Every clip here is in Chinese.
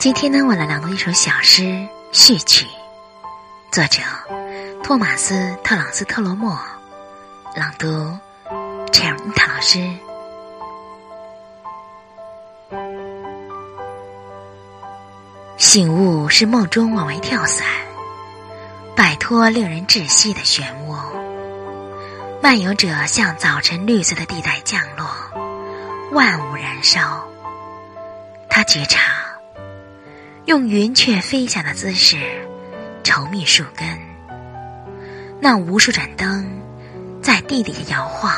今天呢，我来朗读一首小诗序曲，作者托马斯·特朗斯特罗莫，朗读陈妮塔老师。醒悟是梦中往外跳伞，摆脱令人窒息的漩涡。漫游者向早晨绿色的地带降落，万物燃烧。他觉察。用云雀飞翔的姿势稠密树根，那无数盏灯在地底下摇晃，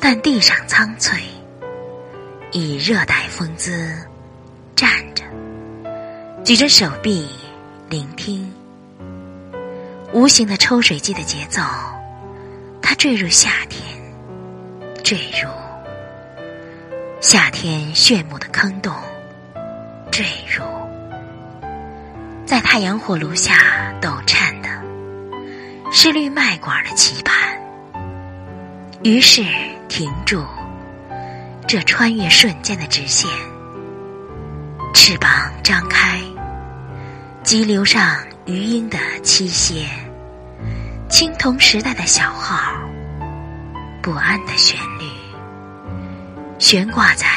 但地上苍翠，以热带风姿站着，举着手臂聆听。无形的抽水机的节奏，它坠入夏天，坠入夏天炫目的坑洞，在太阳火炉下抖颤的是绿麦管的棋盘，于是停住这穿越瞬间的直线，翅膀张开，急流上余音的栖歇，青铜时代的小号，不安的旋律，悬挂在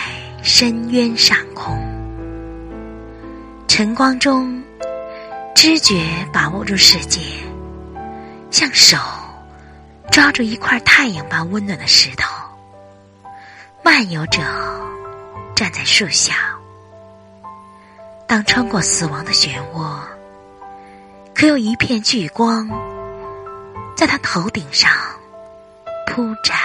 深渊上空，晨光中。知觉把握住世界，像手抓住一块太阳般温暖的石头。漫游者站在树下，当穿过死亡的漩涡，可有一片聚光在他头顶上铺展。